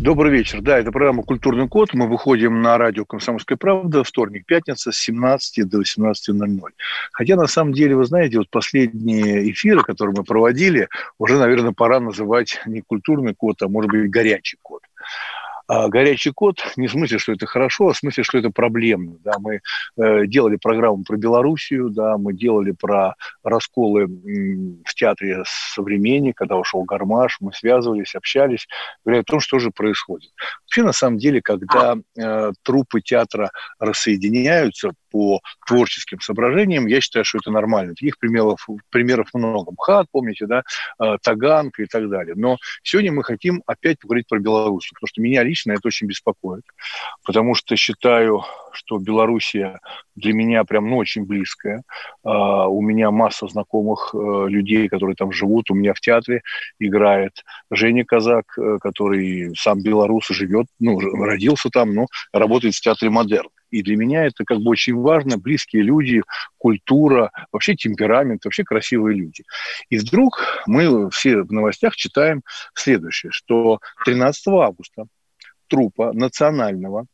Добрый вечер. Да, это программа «Культурный код». Мы выходим на радио «Комсомольская правда» вторник, пятница с 17 до 18.00. Хотя, на самом деле, вы знаете, вот последние эфиры, которые мы проводили, уже, наверное, пора называть не «Культурный код», а, может быть, «Горячий код». А горячий код не в смысле, что это хорошо, а в смысле, что это проблемно. Да, мы э, делали программу про Белоруссию, да, мы делали про расколы в театре «Современник», когда ушел Гармаш, мы связывались, общались, говоря о том, что же происходит. Вообще, на самом деле, когда э, трупы театра рассоединяются по творческим соображениям, я считаю, что это нормально. Таких примеров, примеров много. МХАТ, помните, да, э, Таганка и так далее. Но сегодня мы хотим опять поговорить про Беларусь, потому что меня лично это очень беспокоит. Потому что считаю, что Белоруссия для меня прям ну, очень близкая. Э, у меня масса знакомых э, людей, которые там живут. У меня в театре играет Женя Казак, который сам белорус живет, ну, родился там, но работает в театре «Модерн». И для меня это как бы очень важно, близкие люди, культура, вообще темперамент, вообще красивые люди. И вдруг мы все в новостях читаем следующее, что 13 августа трупа национального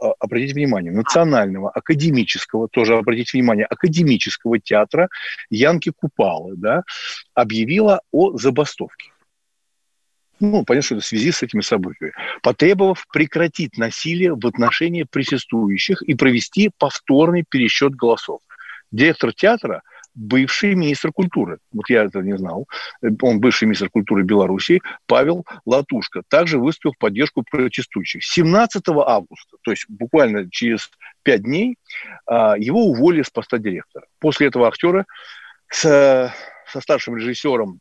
а, обратите внимание, национального, академического, тоже обратите внимание, академического театра Янки Купалы, да, объявила о забастовке ну, понятно, что это в связи с этими событиями, потребовав прекратить насилие в отношении присутствующих и провести повторный пересчет голосов. Директор театра – бывший министр культуры. Вот я это не знал. Он бывший министр культуры Беларуси Павел Латушка. Также выступил в поддержку протестующих. 17 августа, то есть буквально через пять дней, а, его уволили с поста директора. После этого актера с, со старшим режиссером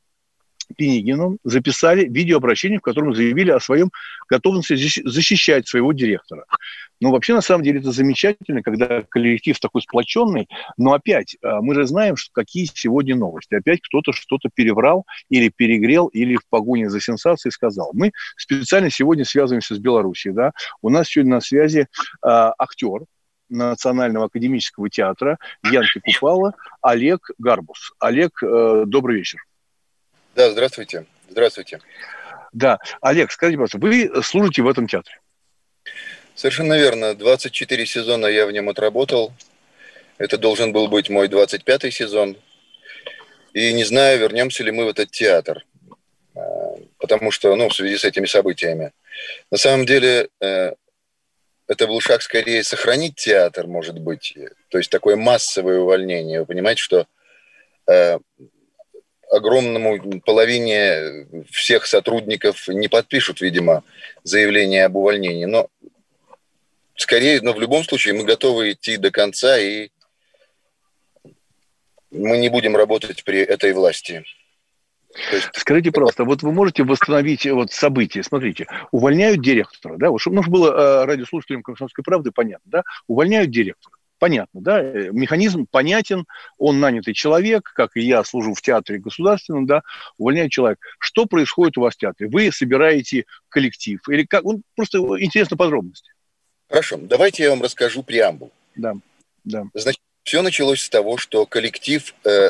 Пинигином записали видеообращение, в котором заявили о своем готовности защищать своего директора. Ну, вообще, на самом деле, это замечательно, когда коллектив такой сплоченный, но опять, а, мы же знаем, что какие сегодня новости. Опять кто-то что-то переврал или перегрел, или в погоне за сенсацией сказал. Мы специально сегодня связываемся с Белоруссией, да. У нас сегодня на связи э, актер, Национального академического театра Янки Купала Олег Гарбус. Олег, э, добрый вечер. Да, здравствуйте. Здравствуйте. Да. Олег, скажите, пожалуйста, вы служите в этом театре? Совершенно верно. 24 сезона я в нем отработал. Это должен был быть мой 25-й сезон. И не знаю, вернемся ли мы в этот театр. А, потому что, ну, в связи с этими событиями. На самом деле, э, это был шаг скорее сохранить театр, может быть. То есть такое массовое увольнение. Вы понимаете, что э, огромному половине всех сотрудников не подпишут, видимо, заявление об увольнении. Но скорее, но в любом случае мы готовы идти до конца, и мы не будем работать при этой власти. есть... Скажите, пожалуйста, вот вы можете восстановить вот события? Смотрите, увольняют директора, да, вот чтобы, ну, было э, радиослушателям «Комсомольской правды» понятно, да, увольняют директора понятно, да, э, механизм понятен, он нанятый человек, как и я служу в театре государственном, да, увольняет человек. Что происходит у вас в театре? Вы собираете коллектив или как? Ну, просто интересно подробности. Хорошо, давайте я вам расскажу преамбул. Да, да. Значит, все началось с того, что коллектив э,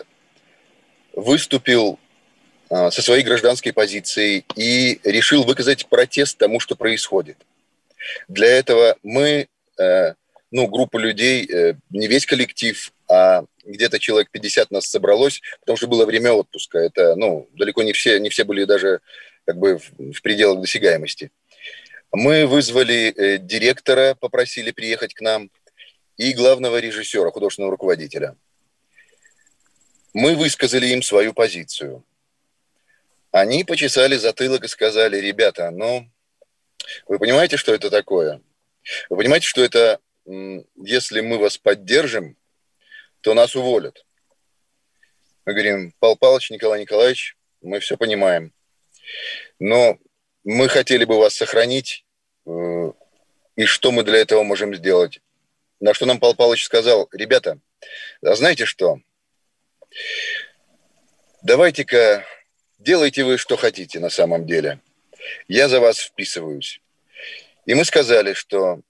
выступил э, со своей гражданской позицией и решил выказать протест тому, что происходит. Для этого мы э, ну, группа людей, э, не весь коллектив, а где-то человек 50 нас собралось, потому что было время отпуска. Это, ну, далеко не все, не все были даже как бы в, пределах досягаемости. Мы вызвали э, директора, попросили приехать к нам, и главного режиссера, художественного руководителя. Мы высказали им свою позицию. Они почесали затылок и сказали, ребята, ну, вы понимаете, что это такое? Вы понимаете, что это если мы вас поддержим, то нас уволят. Мы говорим, Павел Павлович, Николай Николаевич, мы все понимаем. Но мы хотели бы вас сохранить, э, и что мы для этого можем сделать? На что нам Павел Павлович сказал, ребята, а знаете что? Давайте-ка делайте вы, что хотите на самом деле. Я за вас вписываюсь. И мы сказали, что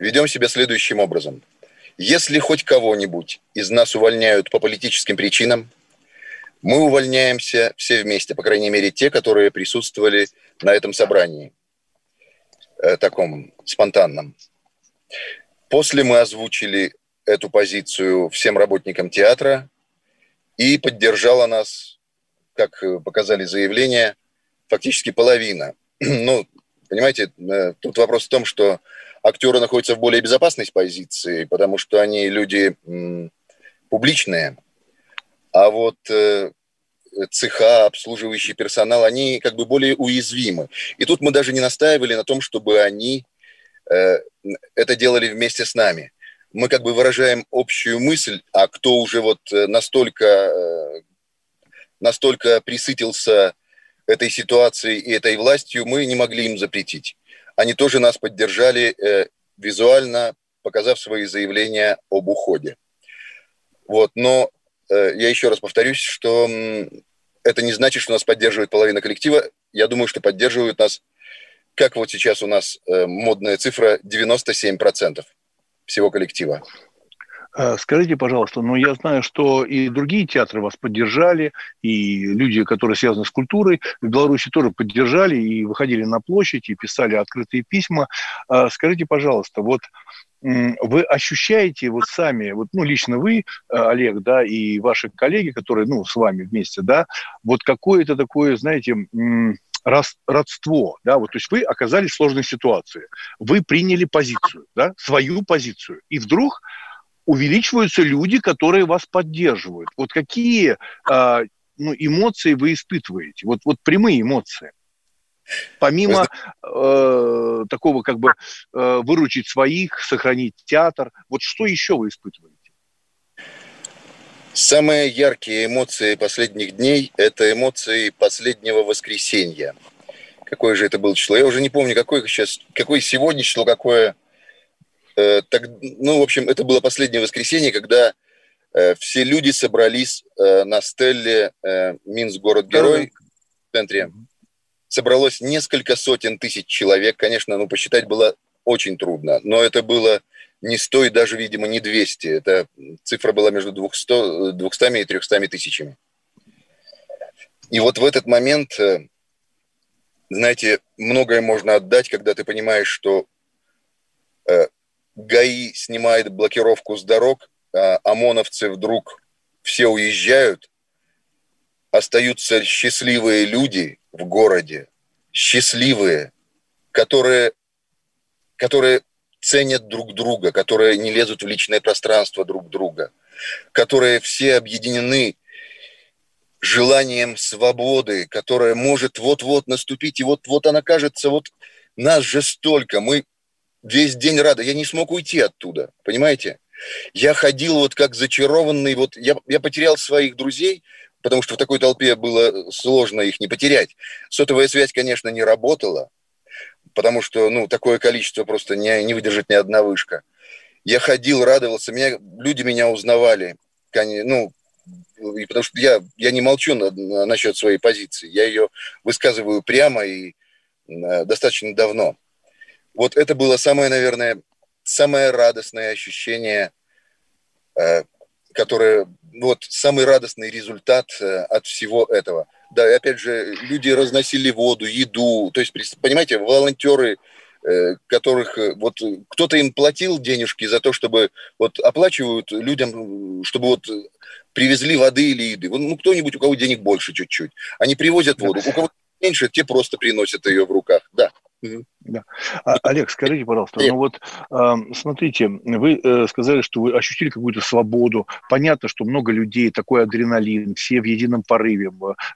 ведем себя следующим образом. Если хоть кого-нибудь из нас увольняют по политическим причинам, мы увольняемся все вместе, по крайней мере, те, которые присутствовали на этом собрании, э, таком спонтанном. После мы озвучили эту позицию всем работникам театра, и поддержала нас, как показали заявления, фактически половина. Ну, понимаете, э, тут вопрос в том, что актеры находятся в более безопасной позиции, потому что они люди публичные, а вот э, цеха, обслуживающий персонал, они как бы более уязвимы. И тут мы даже не настаивали на том, чтобы они э, это делали вместе с нами. Мы как бы выражаем общую мысль, а кто уже вот э, настолько, настолько присытился этой ситуацией и этой властью, мы не могли им запретить. Они тоже нас поддержали э, визуально, показав свои заявления об уходе. Вот, но Э, я еще раз повторюсь, что это не значит, что нас поддерживает половина коллектива. Я думаю, что поддерживают нас, как вот сейчас у нас э, модная цифра, 97% всего коллектива. Э, скажите, пожалуйста, ну я знаю, что и другие театры вас поддержали, и люди, которые связаны с культурой, в Беларуси тоже поддержали и выходили на площадь, и писали открытые письма. Скажите, пожалуйста, вот вы ощущаете вот сами, вот, ну, лично вы, э, Олег, да, и ваши коллеги, которые, ну, с вами вместе, да, вот какое-то такое, знаете, родство, да, вот, то есть вы оказались в сложной ситуации, вы приняли позицию, да, свою позицию, и вдруг увеличиваются люди, которые вас поддерживают. Вот какие э, ну, эмоции вы испытываете? Вот, вот прямые эмоции. Помимо э, такого как бы э, выручить своих, сохранить театр, вот что еще вы испытываете? Самые яркие эмоции последних дней – это эмоции последнего воскресенья. Какое же это было число? Я уже не помню, какое сейчас, какое сегодня число, какое... Э, так, ну, в общем, это было последнее воскресенье, когда э, все люди собрались э, на стелле э, Минск город-герой в центре собралось несколько сотен тысяч человек. Конечно, ну, посчитать было очень трудно, но это было не 100 и даже, видимо, не 200. Это цифра была между 200, 200 и 300 тысячами. И вот в этот момент, э, знаете, многое можно отдать, когда ты понимаешь, что э, ГАИ снимает блокировку с дорог, а ОМОНовцы вдруг все уезжают, остаются счастливые люди в городе, счастливые, которые, которые ценят друг друга, которые не лезут в личное пространство друг друга, которые все объединены желанием свободы, которая может вот-вот наступить, и вот-вот она кажется, вот нас же столько, мы весь день рады, я не смог уйти оттуда, понимаете? Я ходил вот как зачарованный, вот я, я потерял своих друзей, потому что в такой толпе было сложно их не потерять. Сотовая связь, конечно, не работала, потому что ну, такое количество просто не, не выдержит ни одна вышка. Я ходил, радовался, меня, люди меня узнавали, ну, и потому что я, я не молчу на, на, насчет своей позиции, я ее высказываю прямо и э, достаточно давно. Вот это было самое, наверное, самое радостное ощущение, э, которое вот самый радостный результат э, от всего этого. Да, и опять же, люди разносили воду, еду. То есть, понимаете, волонтеры, э, которых вот кто-то им платил денежки за то, чтобы вот оплачивают людям, чтобы вот привезли воды или еды. Ну, кто-нибудь, у кого денег больше чуть-чуть. Они привозят воду. У кого меньше, те просто приносят ее в руках. Да. А, Олег, скажите, пожалуйста, ну вот э, смотрите, вы э, сказали, что вы ощутили какую-то свободу. Понятно, что много людей, такой адреналин, все в едином порыве,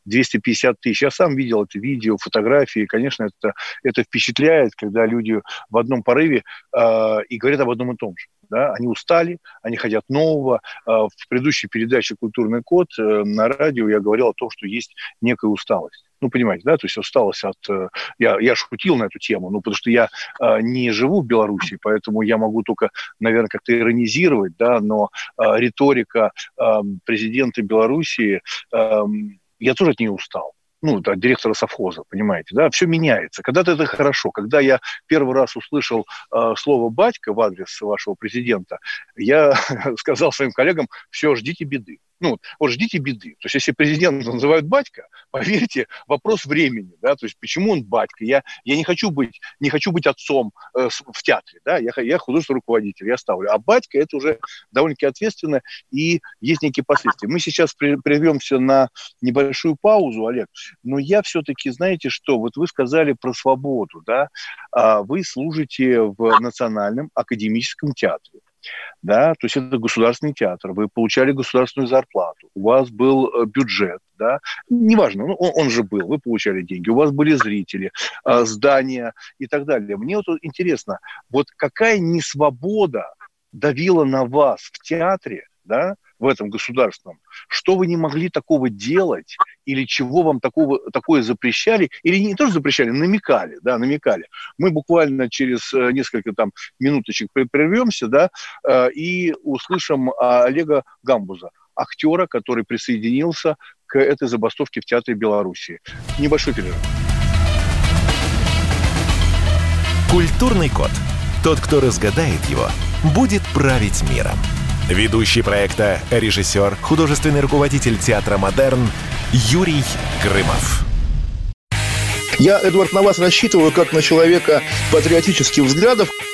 250 тысяч. Я сам видел это видео, фотографии. Конечно, это, это впечатляет, когда люди в одном порыве э, и говорят об одном и том же. Да? Они устали, они хотят нового. В предыдущей передаче «Культурный код» э, на радио я говорил о том, что есть некая усталость. Ну, понимаете, да, то есть усталость от... Э, я, я шутил на эту тему, ну, потому что я э, не живу в Беларуси, поэтому я могу только, наверное, как-то иронизировать, да, но э, риторика э, президента Белоруссии, э, я тоже от нее устал ну, да, директора совхоза, понимаете, да, все меняется. Когда-то это хорошо. Когда я первый раз услышал э, слово «батька» в адрес вашего президента, я сказал своим коллегам, все, ждите беды ну, вот ждите беды. То есть, если президента называют батька, поверьте, вопрос времени, да, то есть, почему он батька? Я, я не хочу быть, не хочу быть отцом э, в театре, да, я, я художественный руководитель, я ставлю. А батька это уже довольно-таки ответственно, и есть некие последствия. Мы сейчас прервемся на небольшую паузу, Олег, но я все-таки, знаете что, вот вы сказали про свободу, да, а вы служите в Национальном академическом театре да, то есть это государственный театр, вы получали государственную зарплату, у вас был э, бюджет, да, неважно, ну, он, он же был, вы получали деньги, у вас были зрители, э, здания и так далее. Мне вот интересно, вот какая несвобода давила на вас в театре, да, в этом государственном, что вы не могли такого делать, или чего вам такого, такое запрещали, или не тоже запрещали, намекали, да, намекали. Мы буквально через э, несколько там минуточек прервемся, да, э, и услышим Олега Гамбуза, актера, который присоединился к этой забастовке в Театре Белоруссии. Небольшой перерыв. Культурный код. Тот, кто разгадает его, будет править миром. Ведущий проекта, режиссер, художественный руководитель театра «Модерн» Юрий Грымов. Я, Эдвард, на вас рассчитываю как на человека патриотических взглядов.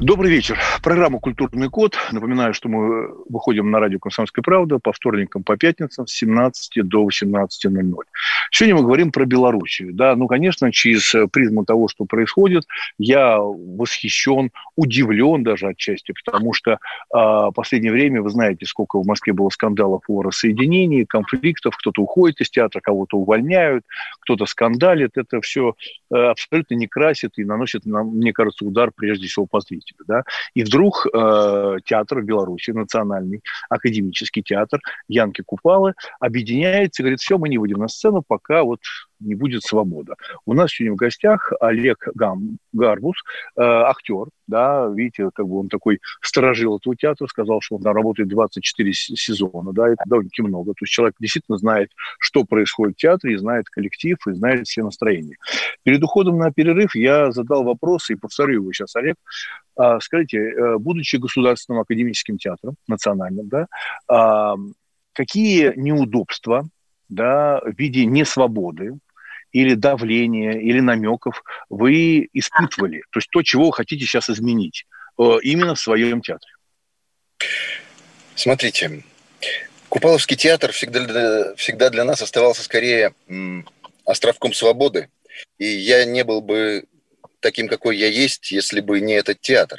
Добрый вечер. Программа «Культурный код». Напоминаю, что мы выходим на радио «Комсомольская правда» по вторникам, по пятницам с 17 до 18.00. Сегодня мы говорим про Белоруссию. Да, ну, конечно, через призму того, что происходит, я восхищен, удивлен даже отчасти, потому что э, в последнее время, вы знаете, сколько в Москве было скандалов о рассоединении, конфликтов, кто-то уходит из театра, кого-то увольняют, кто-то скандалит. Это все э, абсолютно не красит и наносит, мне кажется, удар прежде всего по зрителю зрителю. Да? И вдруг э, театр в Беларуси, национальный академический театр Янки Купалы объединяется и говорит, все, мы не выйдем на сцену, пока вот не будет свобода. У нас сегодня в гостях Олег Гам, Гарбус, э, актер, да, видите, как бы он такой сторожил этого театра, сказал, что он там работает 24 сезона, да, это довольно-таки много. То есть человек действительно знает, что происходит в театре, и знает коллектив, и знает все настроения. Перед уходом на перерыв я задал вопрос, и повторю его сейчас, Олег. А, скажите, э, будучи государственным академическим театром, национальным, да, а, какие неудобства да, в виде несвободы, или давления, или намеков вы испытывали? То есть то, чего вы хотите сейчас изменить э, именно в своем театре? Смотрите, Купаловский театр всегда, всегда для нас оставался скорее островком свободы. И я не был бы таким, какой я есть, если бы не этот театр.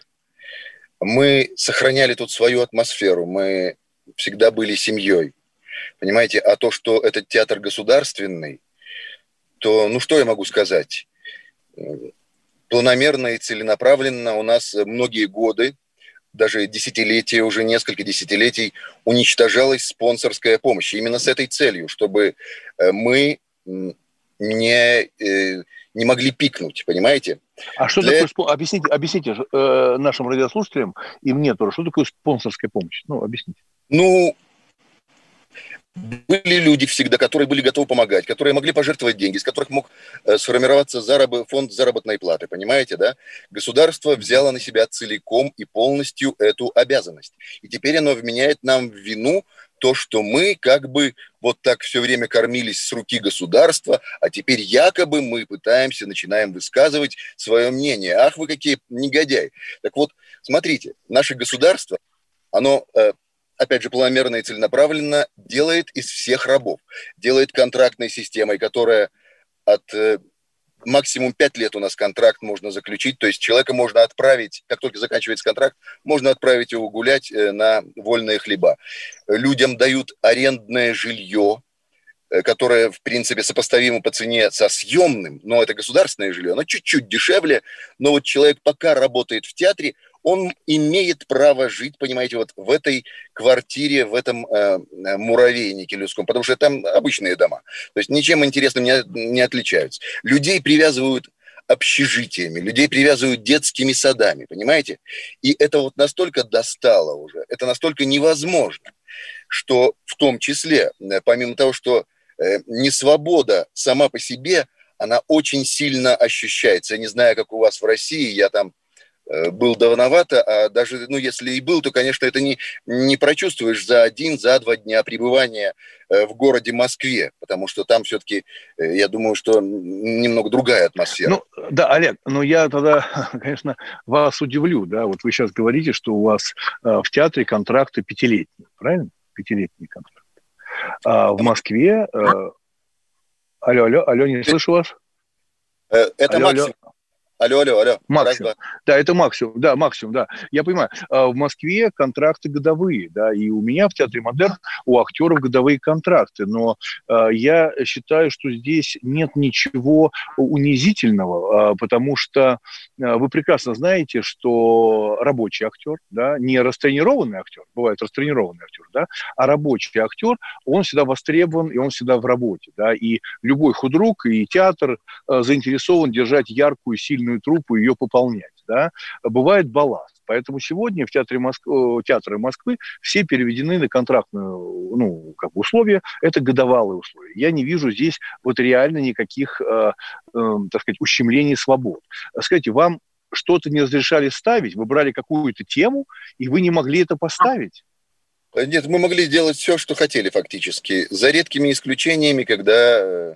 Мы сохраняли тут свою атмосферу, мы всегда были семьей. Понимаете, а то, что этот театр государственный, то, ну что я могу сказать? Планомерно и целенаправленно у нас многие годы, даже десятилетия, уже несколько десятилетий уничтожалась спонсорская помощь. Именно с этой целью, чтобы э, мы не, э, не могли пикнуть, понимаете? А что Для... такое, объясните, объясните э, нашим радиослушателям и мне тоже, что такое спонсорская помощь? Ну, объясните. Ну, были люди всегда, которые были готовы помогать, которые могли пожертвовать деньги, из которых мог э, сформироваться зараб... фонд заработной платы, понимаете, да? Государство взяло на себя целиком и полностью эту обязанность. И теперь оно вменяет нам в вину то, что мы как бы вот так все время кормились с руки государства, а теперь якобы мы пытаемся, начинаем высказывать свое мнение. Ах, вы какие негодяи. Так вот, смотрите, наше государство, оно э, опять же, планомерно и целенаправленно делает из всех рабов. Делает контрактной системой, которая от э, максимум 5 лет у нас контракт можно заключить, то есть человека можно отправить, как только заканчивается контракт, можно отправить его гулять э, на вольные хлеба. Людям дают арендное жилье, э, которое, в принципе, сопоставимо по цене со съемным, но это государственное жилье, оно чуть-чуть дешевле, но вот человек пока работает в театре, он имеет право жить, понимаете, вот в этой квартире, в этом э, муравейнике людском, потому что там обычные дома. То есть ничем интересным не, не отличаются. Людей привязывают общежитиями, людей привязывают детскими садами, понимаете? И это вот настолько достало уже, это настолько невозможно, что в том числе, э, помимо того, что э, несвобода сама по себе, она очень сильно ощущается. Я не знаю, как у вас в России, я там Э, был давновато, а даже, ну, если и был, то, конечно, это не, не прочувствуешь за один, за два дня пребывания э, в городе Москве, потому что там все-таки, э, я думаю, что немного другая атмосфера. Ну, да, Олег, но я тогда, конечно, вас удивлю, да, вот вы сейчас говорите, что у вас в театре контракты пятилетние, правильно? Пятилетние контракты. А в Москве... Алло, алло, алло, не слышу вас. Это алло, максимум. Алло. Алло, алло, алло. Максимум. Раз, да, это максимум. Да, максимум, да. Я понимаю. А, в Москве контракты годовые, да, и у меня в Театре Модерн у актеров годовые контракты, но э, я считаю, что здесь нет ничего унизительного, э, потому что вы прекрасно знаете, что рабочий актер, да, не растренированный актер, бывает растренированный актер, да, а рабочий актер, он всегда востребован, и он всегда в работе, да, и любой худрук и театр заинтересован держать яркую, сильную сильную труппу ее пополнять. Да? Бывает балласт. Поэтому сегодня в театре Моск... театры Москвы все переведены на контрактные ну, как бы условия. Это годовалые условия. Я не вижу здесь вот реально никаких, э, э, так сказать, ущемлений свобод. Скажите, вам что-то не разрешали ставить, вы брали какую-то тему, и вы не могли это поставить? Нет, мы могли делать все, что хотели фактически, за редкими исключениями, когда э,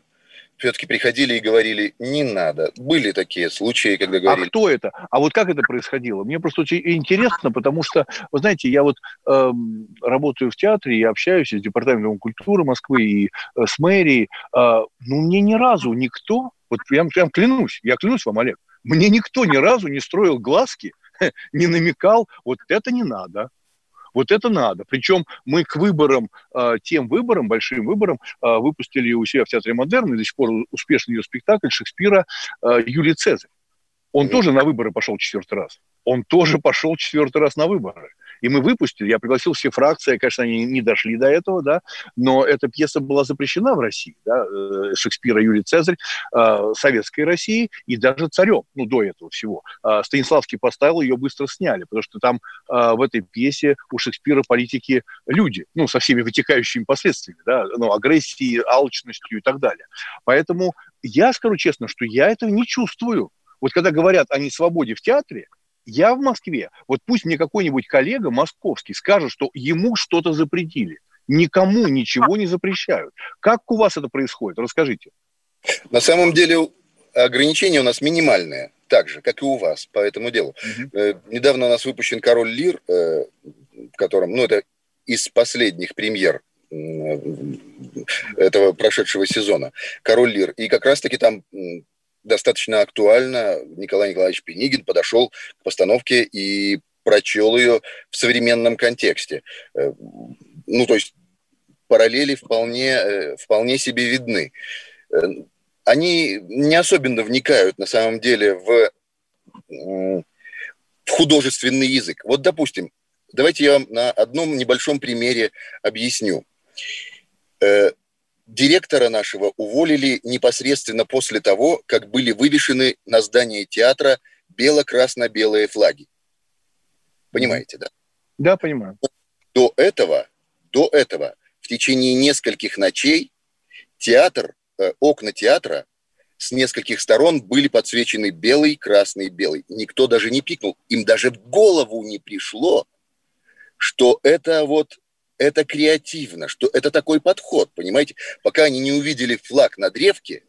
все-таки приходили и говорили, не надо. Были такие случаи, когда а говорили... А кто это? А вот как это происходило? Мне просто очень интересно, потому что, вы знаете, я вот э, работаю в театре и общаюсь с Департаментом культуры Москвы и э, с мэрией. Э, ну, мне ни разу никто, вот прям, прям клянусь, я клянусь вам, Олег, мне никто ни разу не строил глазки, не намекал, вот это не надо, вот это надо. Причем мы к выборам, э, тем выборам, большим выборам, э, выпустили у себя в Театре Модерн, и до сих пор успешный ее спектакль Шекспира э, Юлий Цезарь. Он тоже на выборы пошел четвертый раз. Он тоже пошел четвертый раз на выборы и мы выпустили. Я пригласил все фракции, конечно, они не дошли до этого, да, но эта пьеса была запрещена в России, да, э, Шекспира Юлий Цезарь, э, советской России и даже царем, ну, до этого всего. Э, Станиславский поставил, ее быстро сняли, потому что там в этой пьесе у Шекспира политики люди, ну, со всеми вытекающими последствиями, да, ну, агрессией, алчностью и так далее. Поэтому я скажу честно, что я этого не чувствую. Вот когда говорят о несвободе в театре, я в Москве. Вот пусть мне какой-нибудь коллега московский скажет, что ему что-то запретили. Никому ничего не запрещают. Как у вас это происходит? Расскажите. На самом деле ограничения у нас минимальные, так же, как и у вас по этому делу. Угу. недавно у нас выпущен «Король Лир», э, в котором, ну, это из последних премьер этого прошедшего сезона «Король Лир». И как раз-таки там достаточно актуально. Николай Николаевич Пенигин подошел к постановке и прочел ее в современном контексте. Э, ну, то есть параллели вполне, э, вполне себе видны. Э, они не особенно вникают на самом деле в, в художественный язык. Вот, допустим, давайте я вам на одном небольшом примере объясню директора нашего уволили непосредственно после того, как были вывешены на здании театра бело-красно-белые флаги. Понимаете, да? Да, понимаю. До этого, до этого, в течение нескольких ночей театр, э, окна театра с нескольких сторон были подсвечены белый, красный, белый. Никто даже не пикнул. Им даже в голову не пришло, что это вот это креативно, что это такой подход, понимаете? Пока они не увидели флаг на древке,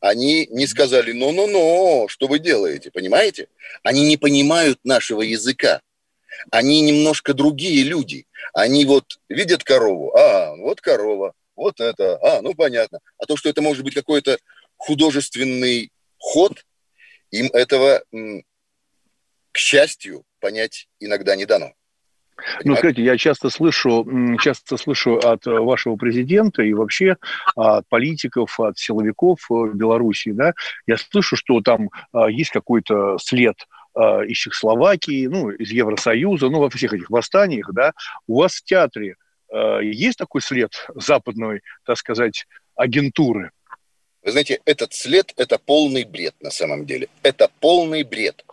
они не сказали «но-но-но, что вы делаете», понимаете? Они не понимают нашего языка. Они немножко другие люди. Они вот видят корову, а, вот корова, вот это, а, ну понятно. А то, что это может быть какой-то художественный ход, им этого, к счастью, понять иногда не дано. Ну, скажите, я часто слышу, часто слышу от вашего президента и вообще от политиков, от силовиков в Беларуси, да, я слышу, что там а, есть какой-то след из Чехословакии, ну, из Евросоюза, ну, во всех этих восстаниях, да, у вас в театре есть такой след западной, так сказать, агентуры? Вы знаете, этот след – это полный бред на самом деле. Это полный бред.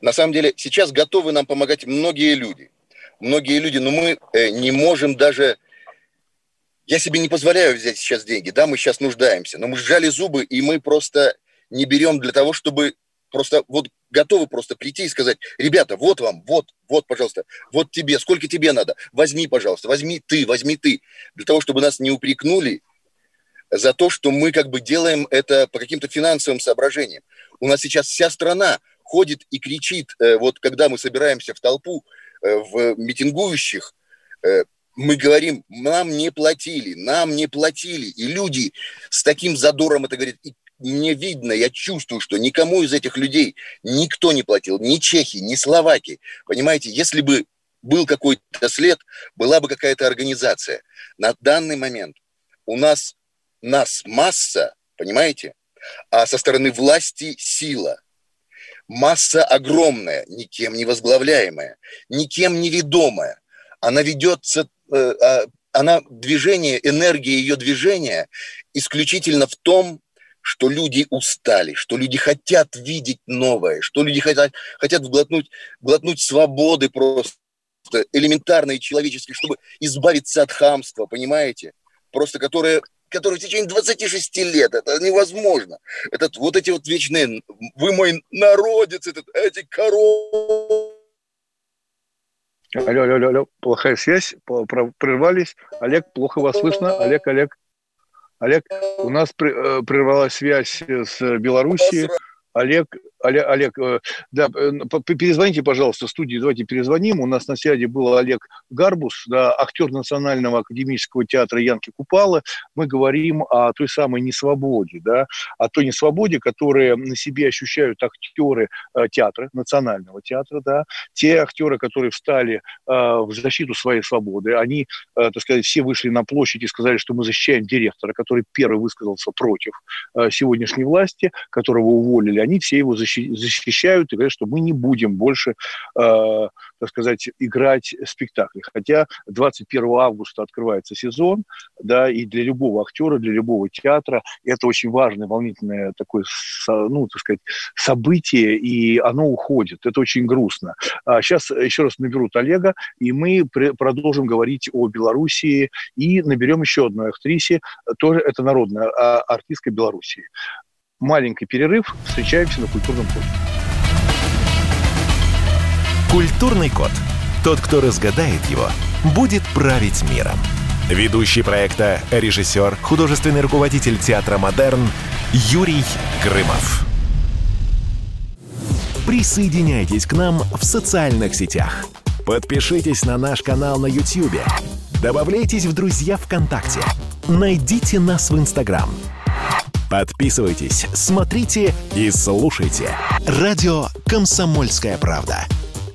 На самом деле сейчас готовы нам помогать многие люди – многие люди, но мы э, не можем даже... Я себе не позволяю взять сейчас деньги, да, мы сейчас нуждаемся, но мы сжали зубы, и мы просто не берем для того, чтобы просто вот готовы просто прийти и сказать, ребята, вот вам, вот, вот, пожалуйста, вот тебе, сколько тебе надо, возьми, пожалуйста, возьми ты, возьми ты, для того, чтобы нас не упрекнули за то, что мы как бы делаем это по каким-то финансовым соображениям. У нас сейчас вся страна ходит и кричит, э, вот когда мы собираемся в толпу, в митингующих, э, мы говорим, нам не платили, нам не платили. И люди с таким задором это говорят. И мне видно, я чувствую, что никому из этих людей никто не платил, ни чехи, ни словаки. Понимаете, если бы был какой-то след, была бы какая-то организация. На данный момент у нас нас масса, понимаете, а со стороны власти сила – масса огромная, никем не возглавляемая, никем не ведомая. Она ведется, э, а, она движение, энергия ее движения исключительно в том, что люди устали, что люди хотят видеть новое, что люди хотят, хотят глотнуть, глотнуть свободы просто элементарные человеческие, чтобы избавиться от хамства, понимаете? Просто которое который в течение 26 лет, это невозможно. Этот, вот эти вот вечные, вы мой народец, этот, эти коровы. Алло, алло, алло, плохая связь, прервались. Олег, плохо вас слышно. Олег, Олег. Олег, у нас э, прервалась связь с Белоруссией. Олег, Олег, э, да, э, перезвоните, пожалуйста, в студии, давайте перезвоним. У нас на связи был Олег Гарбус, да, актер Национального академического театра Янки Купала. Мы говорим о той самой несвободе, да, о той несвободе, которую на себе ощущают актеры э, театра, Национального театра, да, те актеры, которые встали в защиту своей свободы, они, так сказать, все вышли на площадь и сказали, что мы защищаем директора, который первый высказался против сегодняшней власти, которого уволили они все его защищают и говорят, что мы не будем больше, э, так сказать, играть спектакли. Хотя 21 августа открывается сезон, да, и для любого актера, для любого театра это очень важное, волнительное такое, ну, так сказать, событие, и оно уходит. Это очень грустно. А сейчас еще раз наберут Олега, и мы продолжим говорить о Белоруссии, и наберем еще одну актрисе, тоже это народная а, артистка Белоруссии маленький перерыв. Встречаемся на культурном коде. Культурный код. Тот, кто разгадает его, будет править миром. Ведущий проекта, режиссер, художественный руководитель театра «Модерн» Юрий Грымов. Присоединяйтесь к нам в социальных сетях. Подпишитесь на наш канал на YouTube. Добавляйтесь в друзья ВКонтакте. Найдите нас в Инстаграм – Подписывайтесь, смотрите и слушайте. Радио «Комсомольская правда».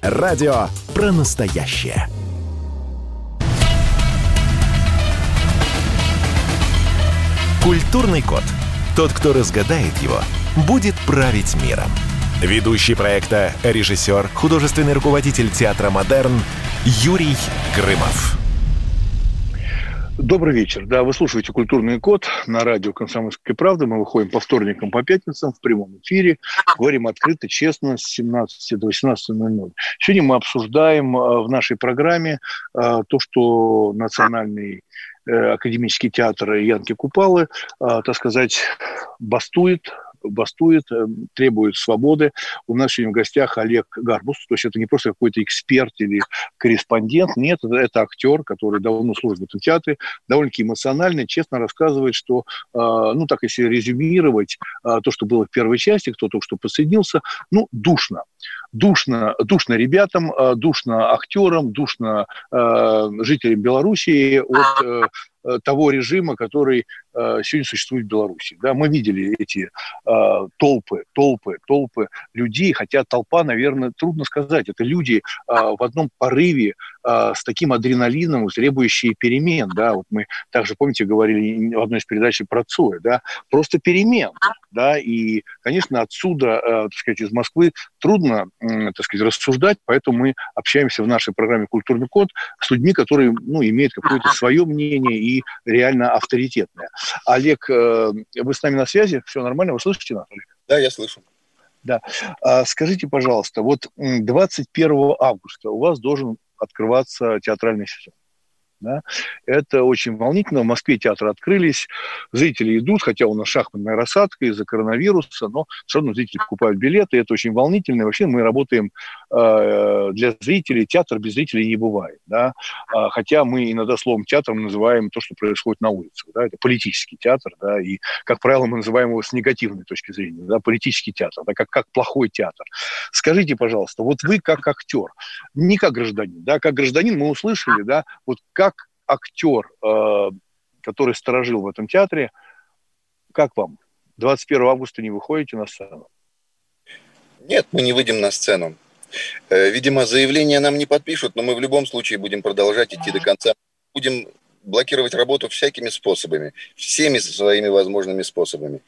Радио про настоящее. Культурный код. Тот, кто разгадает его, будет править миром. Ведущий проекта, режиссер, художественный руководитель театра «Модерн» Юрий Грымов. Добрый вечер. Да, вы слушаете «Культурный код» на радио «Комсомольская правда». Мы выходим по вторникам, по пятницам в прямом эфире. Говорим открыто, честно, с 17 до 18.00. Сегодня мы обсуждаем э, в нашей программе э, то, что Национальный э, академический театр Янки Купалы, так сказать, бастует, бастует, э, требует свободы. У нас сегодня в гостях Олег Гарбус, то есть это не просто какой-то эксперт или корреспондент, нет, это, это актер, который давно служит в театре, довольно-таки эмоциональный, честно рассказывает, что, ну так если резюмировать то, что было в первой части, кто только что подсоединился, ну, душно. Душно, душно ребятам, душно актерам, душно э, жителям Белоруссии от э, Э, того режима, который э, сегодня существует в Беларуси. Да, мы видели эти э, толпы, толпы, толпы людей, хотя толпа, наверное, трудно сказать. Это люди в одном порыве с таким адреналином, требующие перемен. Да, вот мы также, помните, говорили в одной из передач про Цоя, да, просто перемен. Да, и, конечно, отсюда, так сказать, из Москвы трудно, так сказать, рассуждать, поэтому мы общаемся в нашей программе «Культурный код» с людьми, которые, ну, имеют какое-то свое мнение и реально авторитетная. Олег, э, вы с нами на связи? Все нормально? Вы слышите нас, Олег? Да, я слышу. Да. А скажите, пожалуйста, вот 21 августа у вас должен открываться театральный сезон. Да? Это очень волнительно. В Москве театры открылись, зрители идут, хотя у нас шахматная рассадка из-за коронавируса, но все равно зрители покупают билеты, это очень волнительно. И вообще мы работаем э, для зрителей, театр без зрителей не бывает. Да? А, хотя мы иногда словом театром называем то, что происходит на улице. Да? Это политический театр, да? и, как правило, мы называем его с негативной точки зрения. Да? Политический театр, да? как, как плохой театр. Скажите, пожалуйста, вот вы как актер, не как гражданин, да? как гражданин мы услышали, да? вот как актер, э, который сторожил в этом театре. Как вам? 21 августа не выходите на сцену? Нет, мы не выйдем на сцену. Э, видимо, заявление нам не подпишут, но мы в любом случае будем продолжать идти до конца. Будем блокировать работу всякими способами, всеми своими возможными способами.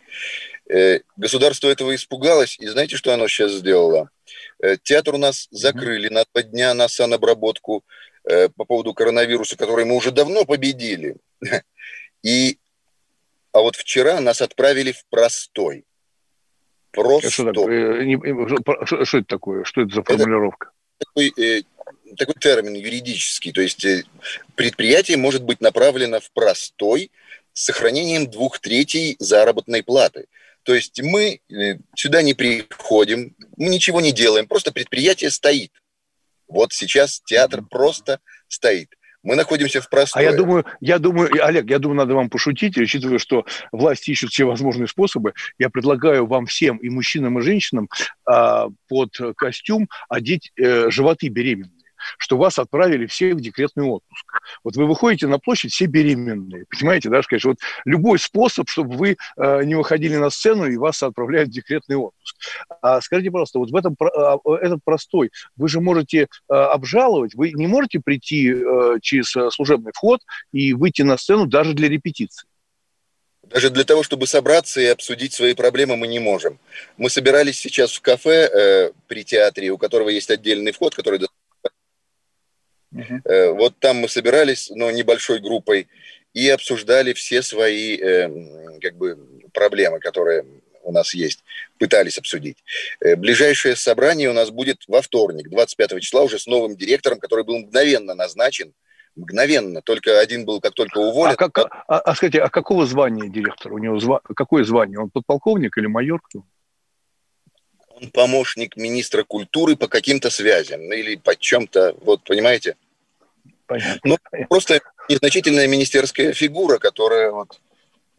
Э, государство этого испугалось, и знаете, что оно сейчас сделало? Театр у нас закрыли на два дня на санобработку. Э, по поводу коронавируса, который мы уже давно победили. И, а вот вчера нас отправили в простой. Просто. Что, что, что это такое? Что это за формулировка? Это такой, э, такой термин юридический. То есть э, предприятие может быть направлено в простой с сохранением двух третей заработной платы. То есть мы э, сюда не приходим, мы ничего не делаем, просто предприятие стоит. Вот сейчас театр просто стоит. Мы находимся в простое. А я думаю, я думаю, Олег, я думаю, надо вам пошутить, учитывая, что власти ищут все возможные способы. Я предлагаю вам всем, и мужчинам, и женщинам, а, под костюм одеть э, животы беременные что вас отправили все в декретный отпуск. Вот вы выходите на площадь, все беременные, понимаете, да, конечно, вот любой способ, чтобы вы э, не выходили на сцену и вас отправляют в декретный отпуск. А скажите, пожалуйста, вот в этом а, этот простой, вы же можете э, обжаловать, вы не можете прийти э, через э, служебный вход и выйти на сцену даже для репетиции. Даже для того, чтобы собраться и обсудить свои проблемы, мы не можем. Мы собирались сейчас в кафе э, при театре, у которого есть отдельный вход, который Uh-huh. Вот там мы собирались, но небольшой группой, и обсуждали все свои э, как бы, проблемы, которые у нас есть, пытались обсудить. Э, ближайшее собрание у нас будет во вторник, 25 числа, уже с новым директором, который был мгновенно назначен, мгновенно, только один был как только уволен. А, как, а, а скажите, а какого звания директор? У него зва... какое звание? Он подполковник или майор? Он помощник министра культуры по каким-то связям или по чем-то, вот понимаете? Понятно. Ну, просто незначительная министерская фигура, которая вот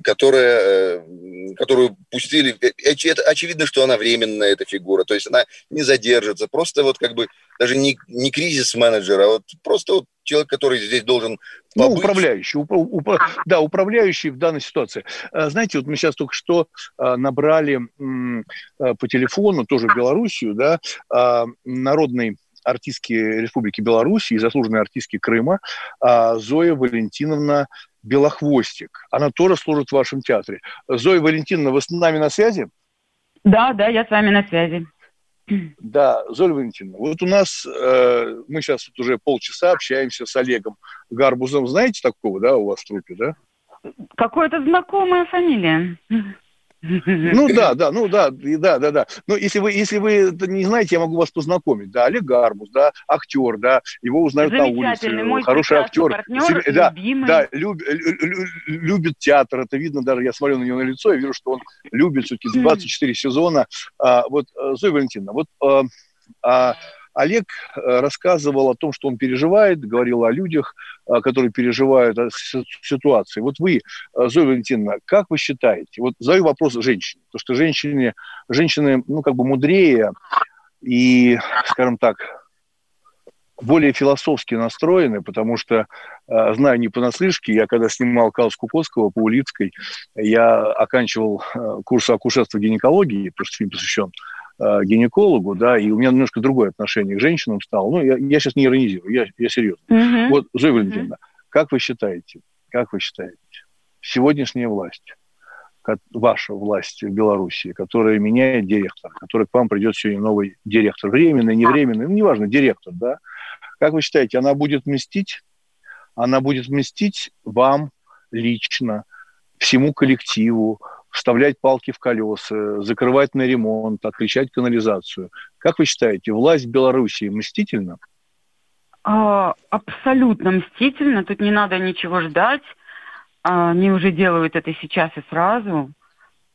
которая, э, которую пустили, э, это очевидно, что она временная, эта фигура, то есть она не задержится, просто вот как бы даже не, не кризис-менеджер, а вот просто вот человек, который здесь должен ну, побыть. Ну, управляющий, уп, уп, да, управляющий в данной ситуации. А, знаете, вот мы сейчас только что набрали по телефону, тоже в Белоруссию, да, народный артистки Республики Беларусь и заслуженной артистки Крыма а, Зоя Валентиновна Белохвостик. Она тоже служит в вашем театре. Зоя Валентиновна, вы с нами на связи? Да, да, я с вами на связи. Да, Зоя Валентиновна, вот у нас, э, мы сейчас вот уже полчаса общаемся с Олегом Гарбузом. Знаете такого, да, у вас в трупе, да? Какая-то знакомая фамилия. Ну да, да, ну да, да, да, да. Ну если вы, если вы не знаете, я могу вас познакомить. Да, Олег Гарбус, да, актер, да, его узнают на улице, мой хороший актер, партнер, да, любимый. да, люб, любит театр, это видно даже, я смотрю на него на лицо, я вижу, что он любит все-таки 24 сезона. А, вот, э, Зоя Валентиновна, вот а, а, Олег э, рассказывал о том, что он переживает, говорил о людях, э, которые переживают ситуации. Вот вы, э, Зоя Валентиновна, как вы считаете? Вот задаю вопрос женщине, потому что женщины, женщины, ну, как бы мудрее и, скажем так, более философски настроены, потому что, знаю не понаслышке, я когда снимал Калс Кукоцкого по Улицкой, я оканчивал курс акушерства гинекологии, потому что фильм посвящен э, гинекологу, да, и у меня немножко другое отношение к женщинам стало. Ну, я, я сейчас не иронизирую, я, я серьезно. Mm-hmm. Вот, Зоя Валентиновна, mm-hmm. как вы считаете, как вы считаете, сегодняшняя власть, ваша власть в Беларуси, которая меняет директор, который к вам придет сегодня новый директор, временный, невременный, ну, неважно, директор, да, как вы считаете, она будет мстить? Она будет мстить вам лично, всему коллективу, вставлять палки в колеса, закрывать на ремонт, отключать канализацию. Как вы считаете, власть Белоруссии мстительна? А, абсолютно мстительно. Тут не надо ничего ждать. А, они уже делают это сейчас и сразу.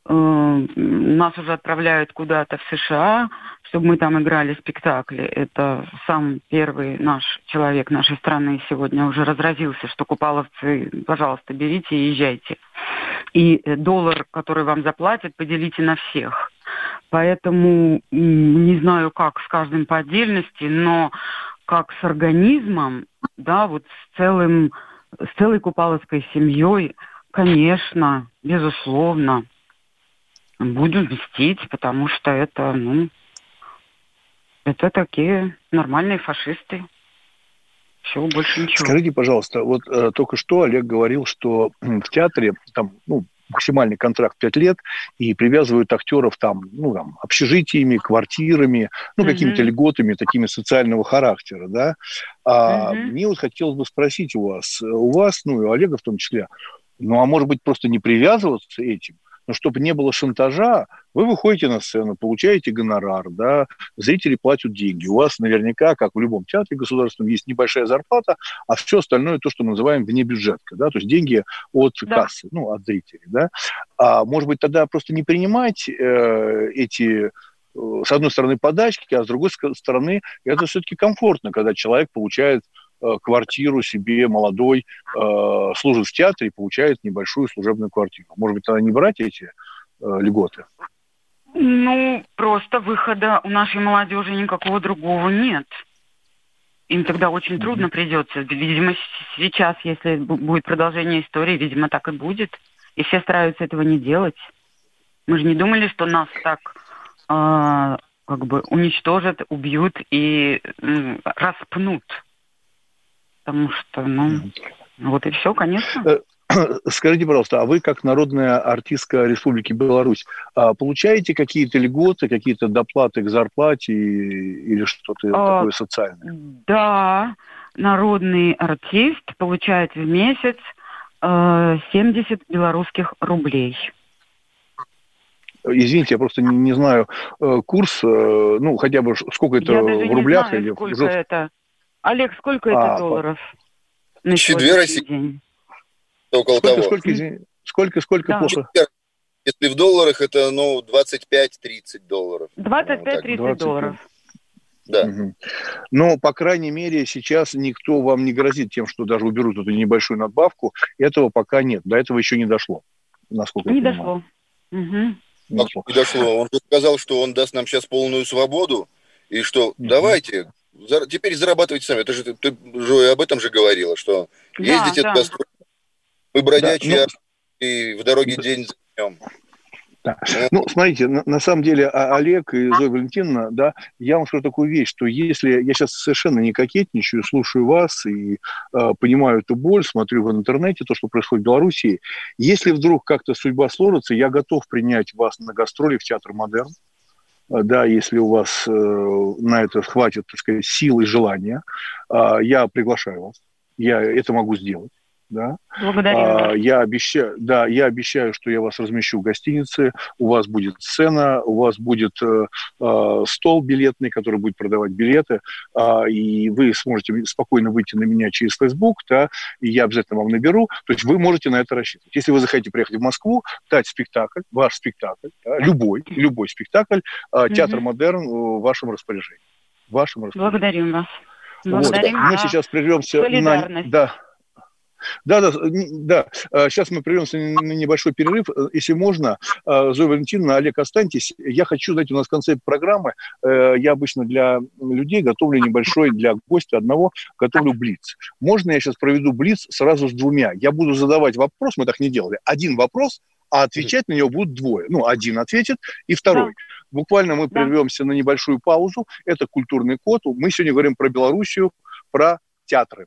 А, нас уже отправляют куда-то в США, чтобы мы там играли спектакли. Это сам первый наш человек нашей страны сегодня уже разразился, что купаловцы, пожалуйста, берите и езжайте и э, доллар, который вам заплатят, поделите на всех. Поэтому не знаю, как с каждым по отдельности, но как с организмом, да, вот с целым, с целой купаловской семьей, конечно, безусловно, будем вестить, потому что это, ну, это такие нормальные фашисты. Всего больше ничего. Скажите, пожалуйста, вот э, только что Олег говорил, что в театре там, ну, максимальный контракт 5 лет и привязывают актеров там, ну, там, общежитиями, квартирами, ну, mm-hmm. какими-то льготами, такими социального характера, да. А mm-hmm. мне вот хотелось бы спросить у вас, у вас, ну, и у Олега в том числе, ну, а может быть, просто не привязываться этим, но чтобы не было шантажа, вы выходите на сцену, получаете гонорар, да, зрители платят деньги. У вас наверняка, как в любом театре государственном, есть небольшая зарплата, а все остальное то, что мы называем внебюджетка, да, то есть деньги от да. кассы, ну, от зрителей, да. А может быть, тогда просто не принимать э, эти э, с одной стороны подачки, а с другой стороны это все-таки комфортно, когда человек получает квартиру себе молодой, э, служит в театре и получает небольшую служебную квартиру. Может быть, тогда не брать эти э, льготы? Ну, просто выхода у нашей молодежи никакого другого нет. Им тогда очень mm-hmm. трудно придется. Видимо, сейчас, если будет продолжение истории, видимо, так и будет. И все стараются этого не делать. Мы же не думали, что нас так э, как бы уничтожат, убьют и э, распнут потому что, ну, вот и все, конечно. Э, скажите, пожалуйста, а вы как народная артистка Республики Беларусь а, получаете какие-то льготы, какие-то доплаты к зарплате или что-то а, такое социальное? Да, народный артист получает в месяц э, 70 белорусских рублей. Извините, я просто не, не знаю э, курс, э, ну, хотя бы сколько это я в рублях знаю, или сколько в это. Олег, сколько а, это долларов? На две России. Около сколько, того. Сколько, сколько, сколько да. плохо? Если в долларах, это, ну, 25-30 долларов. 25-30 ну, долларов. Да. Угу. Но, по крайней мере, сейчас никто вам не грозит тем, что даже уберут эту небольшую надбавку. Этого пока нет. До этого еще не дошло. Насколько не дошло. Угу. Не дошло. Не дошло. Он сказал, что он даст нам сейчас полную свободу, и что угу. давайте, теперь зарабатывайте сами. Это же ты, ты же об этом же говорила, что да, ездите да. туда, мы бродячие, да, ну, и в дороге да. день за днем. Да. Ну, смотрите, на, на самом деле а, Олег и Зоя Валентиновна, да, я вам скажу такую вещь, что если я сейчас совершенно не кокетничаю, слушаю вас и э, понимаю эту боль, смотрю в интернете то, что происходит в Беларуси, если вдруг как-то судьба сложится, я готов принять вас на гастроли в Театр Модерн, да, если у вас э, на это хватит, так сказать, сил и желания, э, я приглашаю вас, я это могу сделать. Да. Благодарю. А, я обещаю, да, я обещаю, что я вас размещу в гостинице, у вас будет сцена, у вас будет э, э, стол билетный, который будет продавать билеты, э, и вы сможете спокойно выйти на меня через Facebook, да, и я обязательно вам наберу. То есть вы можете на это рассчитывать. Если вы захотите приехать в Москву, дать спектакль, ваш спектакль, да, любой, любой спектакль, э, театр mm модерн в вашем распоряжении. В вашем распоряжении. Благодарим вас. Благодарим. Вот. Мы сейчас прервемся на... Да. Да, да, да. Сейчас мы прервемся на небольшой перерыв. Если можно, Зоя Валентиновна, Олег, останьтесь. Я хочу, знаете, у нас в конце программы, э, я обычно для людей готовлю небольшой, для гостя одного, готовлю блиц. Можно я сейчас проведу блиц сразу с двумя? Я буду задавать вопрос, мы так не делали, один вопрос, а отвечать на него будут двое. Ну, один ответит и второй. Да. Буквально мы прервемся да. на небольшую паузу. Это культурный код. Мы сегодня говорим про Белоруссию, про театры.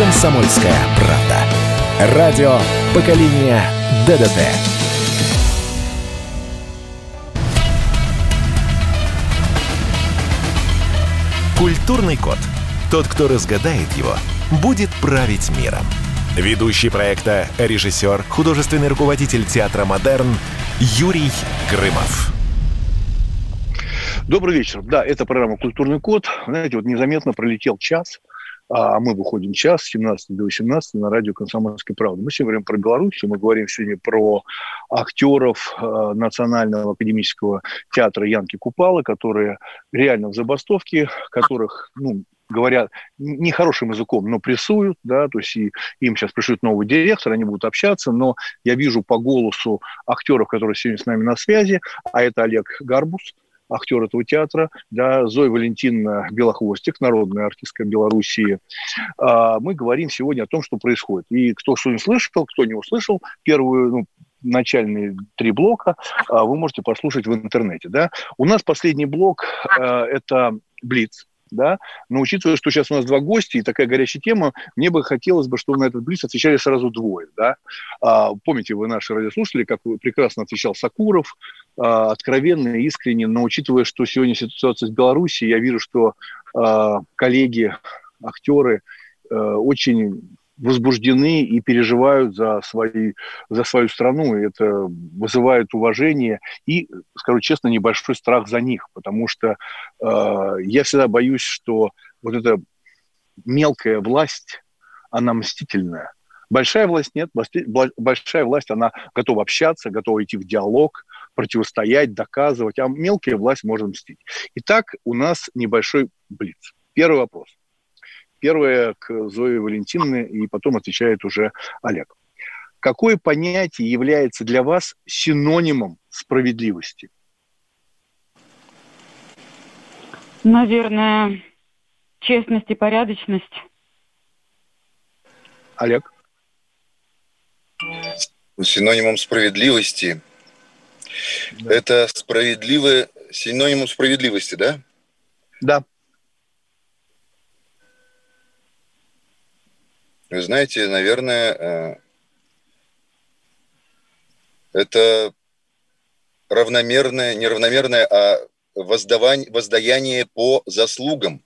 «Комсомольская правда». Радио поколения ДДТ». Культурный код. Тот, кто разгадает его, будет править миром. Ведущий проекта, режиссер, художественный руководитель театра «Модерн» Юрий Грымов. Добрый вечер. Да, это программа «Культурный код». Знаете, вот незаметно пролетел час – а мы выходим час с 17 до 18 на радио «Комсомольской правды». Мы сегодня говорим про Белоруссию, мы говорим сегодня про актеров э, Национального академического театра Янки Купала, которые реально в забастовке, которых, ну, говорят нехорошим языком, но прессуют, да, то есть и, им сейчас пришлют новый директор, они будут общаться, но я вижу по голосу актеров, которые сегодня с нами на связи, а это Олег Гарбус, актер этого театра, да, Зоя Валентиновна Белохвостик, народная артистка Белоруссии. А, мы говорим сегодня о том, что происходит. И кто что не слышал, кто не услышал, первую, ну, начальные три блока а, вы можете послушать в интернете. Да? У нас последний блок а, – это Блиц да, но учитывая, что сейчас у нас два гостя и такая горячая тема, мне бы хотелось бы, чтобы на этот блиц отвечали сразу двое, да. А, помните вы наши радиослушатели, как прекрасно отвечал Сакуров, а, откровенно, искренне, но учитывая, что сегодня ситуация с Белоруссией, я вижу, что а, коллеги, актеры а, очень возбуждены и переживают за, свои, за свою страну. И это вызывает уважение и, скажу честно, небольшой страх за них, потому что э, я всегда боюсь, что вот эта мелкая власть, она мстительная. Большая власть нет, большая власть, она готова общаться, готова идти в диалог, противостоять, доказывать, а мелкая власть может мстить. Итак, у нас небольшой блиц. Первый вопрос. Первое к Зое Валентиновне, и потом отвечает уже Олег. Какое понятие является для вас синонимом справедливости? Наверное, честность и порядочность. Олег? Синонимом справедливости. Да. Это справедливое, синонимом справедливости, да? Да. Вы знаете, наверное, э, это равномерное, не равномерное, а воздавание, воздаяние по заслугам.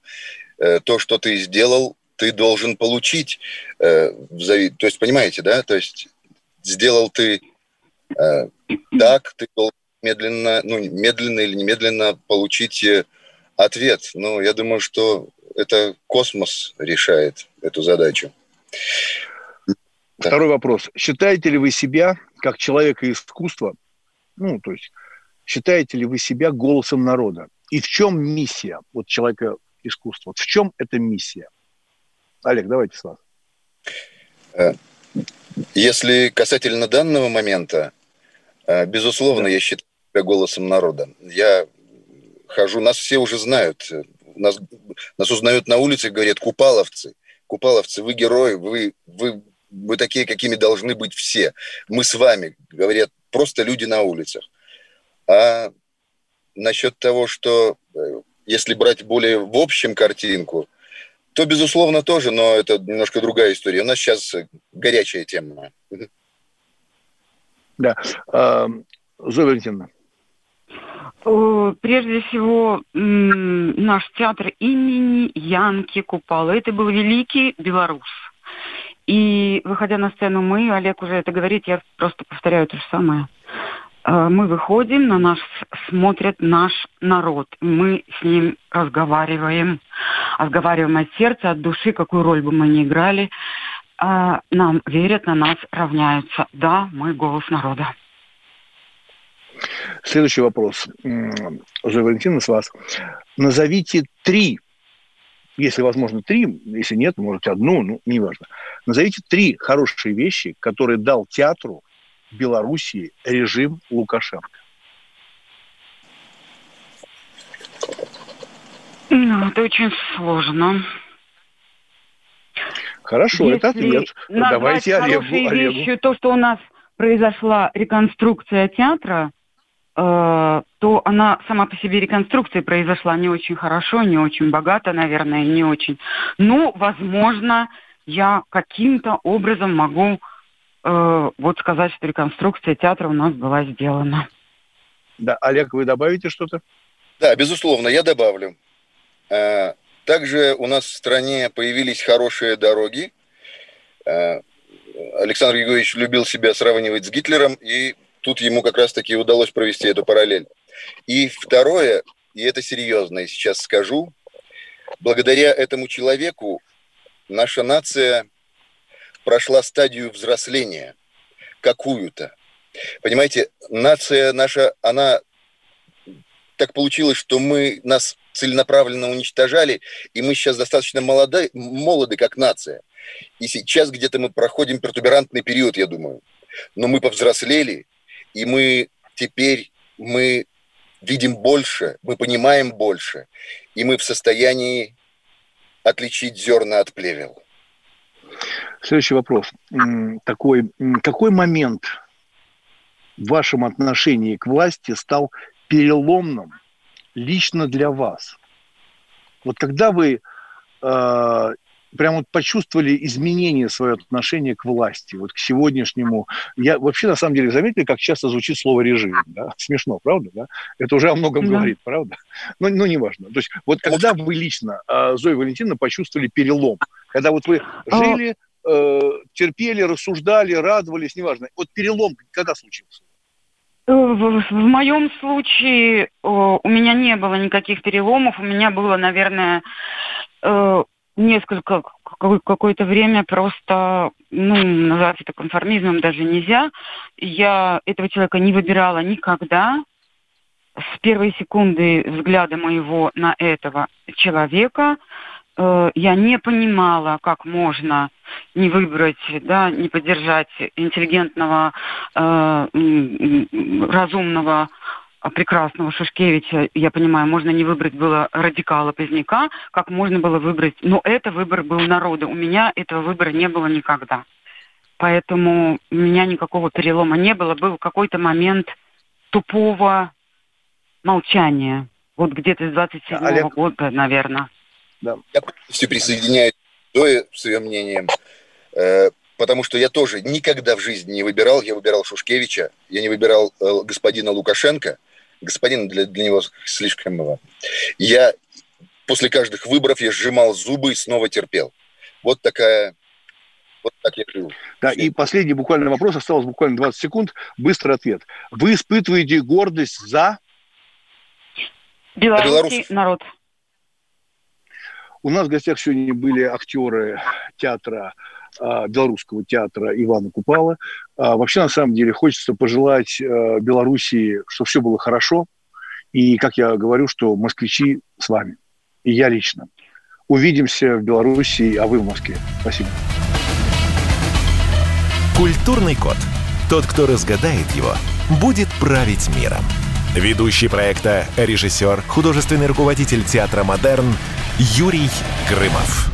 Э, то, что ты сделал, ты должен получить. Э, то есть, понимаете, да? То есть, сделал ты так, ты должен медленно, ну, медленно или немедленно получить ответ. Но я думаю, что это космос решает эту задачу. Второй вопрос. Считаете ли вы себя, как человека искусства, ну, то есть, считаете ли вы себя голосом народа? И в чем миссия вот человека искусства? В чем эта миссия? Олег, давайте с вас. Э, если касательно данного момента, э, безусловно, да. я считаю голосом народа. Я хожу, нас все уже знают. Нас, нас узнают на улице, говорят, купаловцы. Купаловцы, вы герои, вы, вы, вы такие, какими должны быть все. Мы с вами, говорят, просто люди на улицах. А насчет того, что э, если брать более в общем картинку, то, безусловно, тоже, но это немножко другая история. У нас сейчас горячая тема. Да. А, Зоя Валентиновна. Э, прежде всего, наш театр имени Янки Купала. Это был великий белорус. И, выходя на сцену, мы, Олег уже это говорит, я просто повторяю то же самое. Э, мы выходим, на нас смотрит наш народ. Мы с ним разговариваем, разговариваем от сердца, от души, какую роль бы мы ни играли. Э, нам верят, на нас равняются. Да, мы голос народа. Следующий вопрос. Уже Валентина, с вас. Назовите три, если возможно три, если нет, может одну, ну, неважно. Назовите три хорошие вещи, которые дал театру Белоруссии режим Лукашенко. Ну, это очень сложно. Хорошо, Если это ответ. Давайте Олегу. Олегу. Вещью, то, что у нас произошла реконструкция театра, то она сама по себе реконструкция произошла не очень хорошо, не очень богато, наверное, не очень. Ну, возможно, я каким-то образом могу э, вот сказать, что реконструкция театра у нас была сделана. Да, Олег, вы добавите что-то? Да, безусловно, я добавлю. Э, также у нас в стране появились хорошие дороги. Э, Александр Григорьевич любил себя сравнивать с Гитлером, и тут ему как раз-таки удалось провести эту параллель. И второе, и это серьезно, и сейчас скажу, благодаря этому человеку наша нация прошла стадию взросления какую-то. Понимаете, нация наша, она так получилось, что мы нас целенаправленно уничтожали, и мы сейчас достаточно молоды, молоды как нация. И сейчас где-то мы проходим пертуберантный период, я думаю. Но мы повзрослели, и мы теперь мы видим больше, мы понимаем больше, и мы в состоянии отличить зерна от плевел. Следующий вопрос. Такой, какой момент в вашем отношении к власти стал переломным лично для вас? Вот когда вы э, прям вот почувствовали изменение свое отношение к власти, вот к сегодняшнему. Я вообще, на самом деле, заметили, как часто звучит слово «режим». Да? Смешно, правда? Да? Это уже о многом да. говорит, правда? Но, но неважно. То есть вот когда вы лично, а, Зоя Валентиновна, почувствовали перелом, когда вот вы а жили, э, терпели, рассуждали, радовались, неважно. Вот перелом когда случился? Э, в, в моем случае о, у меня не было никаких переломов. У меня было, наверное, э, несколько какое-то время просто, ну, назвать это конформизмом даже нельзя. Я этого человека не выбирала никогда. С первой секунды взгляда моего на этого человека э, я не понимала, как можно не выбрать, да, не поддержать интеллигентного, э, разумного прекрасного Шушкевича, я понимаю, можно не выбрать было радикала Поздняка, как можно было выбрать, но это выбор был народа. У меня этого выбора не было никогда. Поэтому у меня никакого перелома не было. Был какой-то момент тупого молчания. Вот где-то с 27 -го Олег... года, наверное. Да. Я полностью присоединяюсь к своим мнением. Э, потому что я тоже никогда в жизни не выбирал. Я выбирал Шушкевича, я не выбирал э, господина Лукашенко – господин для, для него слишком было. Я после каждых выборов я сжимал зубы и снова терпел. Вот такая вот так я живу. Да, и последний буквально вопрос, осталось буквально 20 секунд. Быстрый ответ. Вы испытываете гордость за... Белорусский народ. У нас в гостях сегодня были актеры театра белорусского театра Ивана Купала. А, вообще, на самом деле, хочется пожелать э, Белоруссии, чтобы все было хорошо. И, как я говорю, что москвичи с вами. И я лично. Увидимся в Белоруссии, а вы в Москве. Спасибо. Культурный код. Тот, кто разгадает его, будет править миром. Ведущий проекта, режиссер, художественный руководитель театра «Модерн» Юрий Грымов.